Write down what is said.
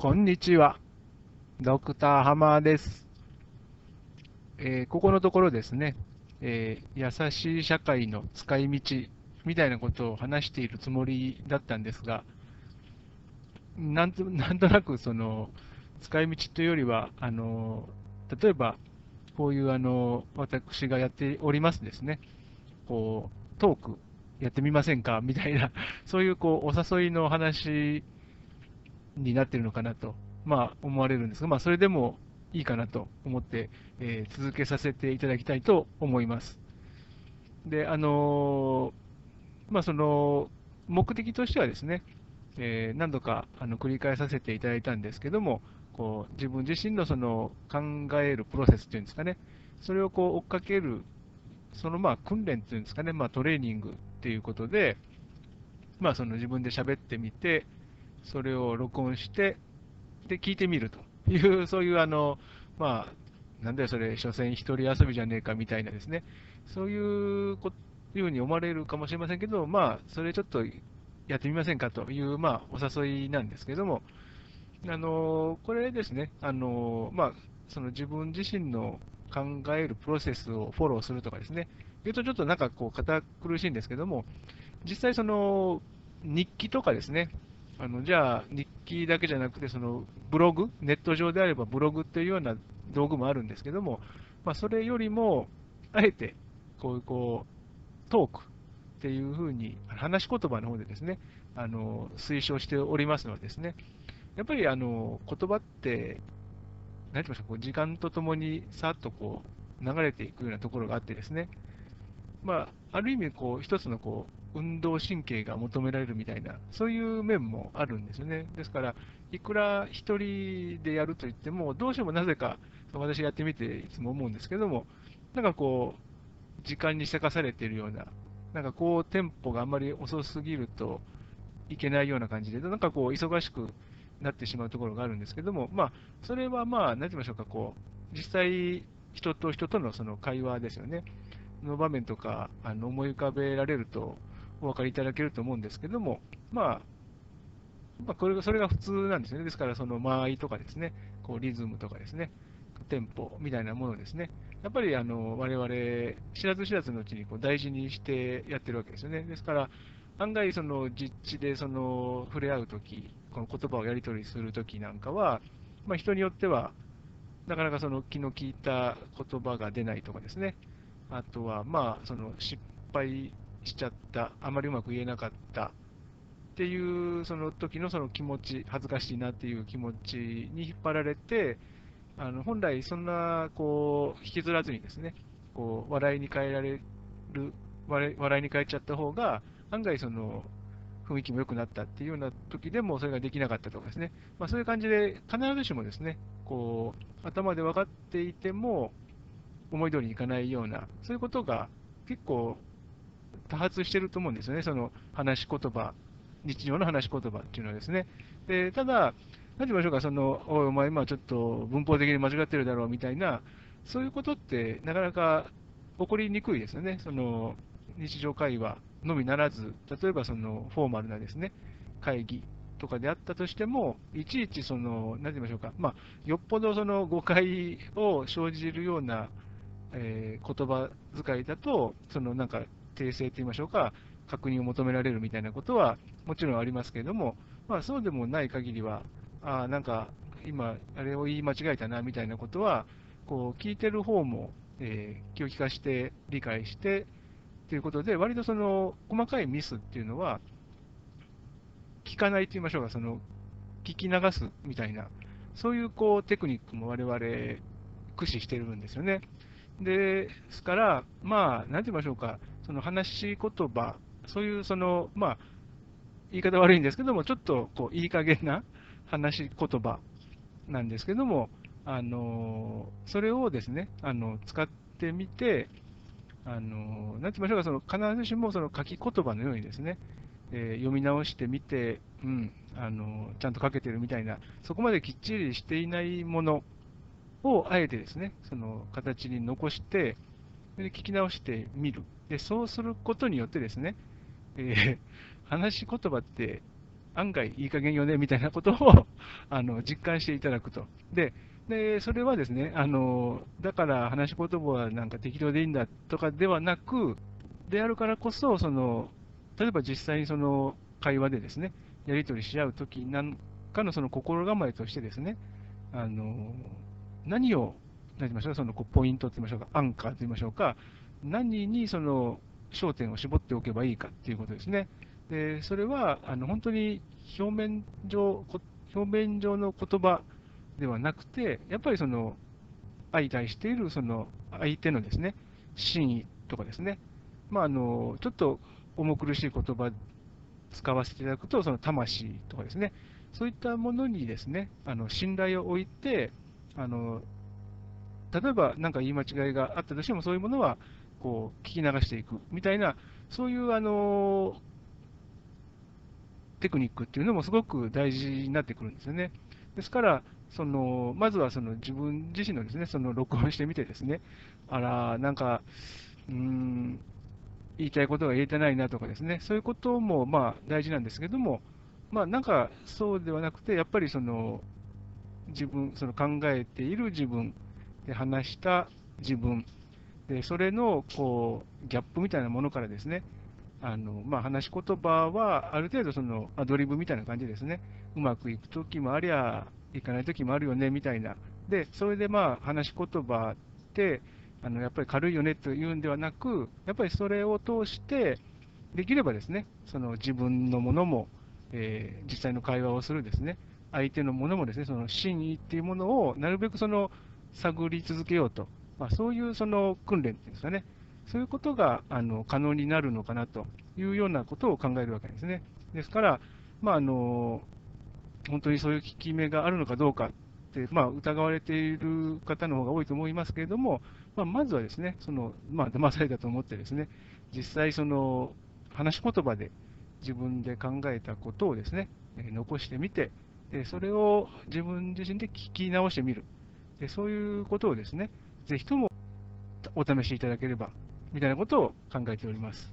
こんにちは。ドクターハマーです。えーここのところですね、えー優しい社会の使い道みたいなことを話しているつもりだったんですが、なんと なんとなくその使い道というよりは、あの例えばこういうあの私がやっておりますですね、こうトークやってみませんか？みたいな、そういうこうお誘いの話になってるのかなと、まあ、思われるんですが、まあ、それでもいいかなと思って、えー続けさせていただきたいと思います。で、あのーまあ、その目的としてはですね、えー何度かあの繰り返させていただいたんですけども、こう自分自身のその考えるプロセスというんですかね、それをこう追っかける、そのまあ訓練というんですかね、まあ、トレーニングっていうことで、まあ、その自分で喋ってみて、それを録音して、で、聞いてみるという、そういう、あの、まあ、なんだよ、それ、所詮一人遊びじゃねえかみたいなですね、そういうこいうふうに思われるかもしれませんけど、まあ、それちょっとやってみませんかという、まあ、お誘いなんですけども、あの、これですね、あの、まあ、その自分自身の考えるプロセスをフォローするとかですね、言うとちょっとなんかこう、堅苦しいんですけども、実際その、日記とかですね、あのじゃあ、日記だけじゃなくて、そのブログ、ネット上であればブログっていうような道具もあるんですけども、まあ、それよりも、あえて、こういうこう、トークっていうふうに、話し言葉の方でですね、あの推奨しておりますのでですね、やっぱりあの言葉って、なんて言いましょう、こう時間とともにさっとこう流れていくようなところがあってですね、まあ、ある意味、こう、一つのこう、運動神経が求められるみたいな、そういう面もあるんですよね。ですから、いくら一人でやると言っても、どうしてもなぜか、私やってみていつも思うんですけども、なんかこう、時間にせかされているような、なんかこう、テンポがあんまり遅すぎるといけないような感じで、なんかこう、忙しくなってしまうところがあるんですけども、まあ、それはまあ、なんて言いましょうか、こう、実際、人と人とのその会話ですよね。の場面とかあの思い浮かべられるとお分かりいただけると思うんですけども、まあ、まあ、これがそれが普通なんですね。ですから、その間合いとかですね、こうリズムとかですね、テンポみたいなものですね、やっぱりあの我々、知らず知らずのうちにこう大事にしてやってるわけですよね。ですから、案外、その実地でその触れ合うとき、この言葉をやり取りするときなんかは、まあ、人によっては、なかなかその気の利いた言葉が出ないとかですね、あとは、まあ、その失敗しちゃった、あまりうまく言えなかったっていう、その時のその気持ち、恥ずかしいなっていう気持ちに引っ張られて、あの本来、そんなこう引きずらずにですね、こう笑いに変えられる、笑いに変えちゃった方が、案外、その雰囲気も良くなったっていうような時でもそれができなかったとかですね、まあ、そういう感じで、必ずしもですね、こう頭で分かっていても、思い通りにいかないような、そういうことが結構多発してると思うんですよね、その話し言葉、日常の話し言葉っていうのはですね。でただ、なんて言いましょうか、そのおい、お前、今ちょっと文法的に間違ってるだろうみたいな、そういうことってなかなか起こりにくいですよね、その日常会話のみならず、例えばそのフォーマルなですね会議とかであったとしても、いちいちその、なんて言いましょうか、まあ、よっぽどその誤解を生じるような、えー言葉遣いだと、そのなんか訂正と言いましょうか、確認を求められるみたいなことはもちろんありますけれども、まあ、そうでもない限りは、ああ、なんか今、あれを言い間違えたなみたいなことは、こう聞いてる方も、えー気を利かして、理解してということで、割とその細かいミスっていうのは、聞かないと言いましょうか、その聞き流すみたいな、そういうこうテクニックも我々駆使してるんですよね。ですから、まあ、なんて言いましょうか、その話し言葉、そういうその、まあ、言い方悪いんですけども、ちょっとこういい加減な話し言葉なんですけども、あのそれをですね、あの使ってみて、あのなんて言いましょうか、その必ずしもその書き言葉のようにですね、えー読み直してみて、うん、あのちゃんと書けてるみたいな、そこまできっちりしていないものをあえてですね、その形に残して、で聞き直してみる。で、そうすることによってですね、えー話し言葉って案外いい加減よねみたいなことを あの実感していただくと。でで、それはですね、あのだから話し言葉はなんか適当でいいんだとかではなく、であるからこそ、その例えば実際にその会話でですね、やり取りし合うときなんかのその心構えとしてですね、あの何を、何言いましょう、そのポイントと言いましょうか、アンカーと言いましょうか、何にその焦点を絞っておけばいいかっていうことですね。で、それはあの本当に表面上、表面上の言葉ではなくて、やっぱりその相対しているその相手のですね、真意とかですね、まあ、あのちょっと重苦しい言葉使わせていただくと、その魂とかですね、そういったものにですね、あの信頼を置いて、あの例えば何か言い間違いがあったとしても、そういうものはこう聞き流していくみたいな、そういうあのテクニックっていうのもすごく大事になってくるんですよね。ですから、そのまずはその自分自身のですね、その録音してみてですね、あら、なんか、うん、言いたいことが言えてないなとかですね、そういうこともまあ大事なんですけども、まあなんかそうではなくて、やっぱりその自分、その考えている自分、で話した自分、でそれのこうギャップみたいなものからですね、あのまあ、話し言葉はある程度そのアドリブみたいな感じですね、うまくいくときもありゃ、いかないときもあるよねみたいな、でそれでまあ話し言葉ってあのやっぱり軽いよねというんではなく、やっぱりそれを通して、できればですね、その自分のものも、えー、実際の会話をするですね、相手のものもですね、その真意っていうものをなるべくその探り続けようと、まあ、そういうその訓練っていうんですかね、そういうことがあの可能になるのかなというようなことを考えるわけですね。ですから、まあ、あの本当にそういう効き目があるのかどうかって、まあ、疑われている方の方が多いと思いますけれども、まあ、まずはですね、その、まあ、騙されたと思ってですね、実際その、話し言葉で自分で考えたことをですね、残してみて、でそれを自分自身で聞き直してみる。でそういうことをですね、ぜひともお試しいただければ、みたいなことを考えております。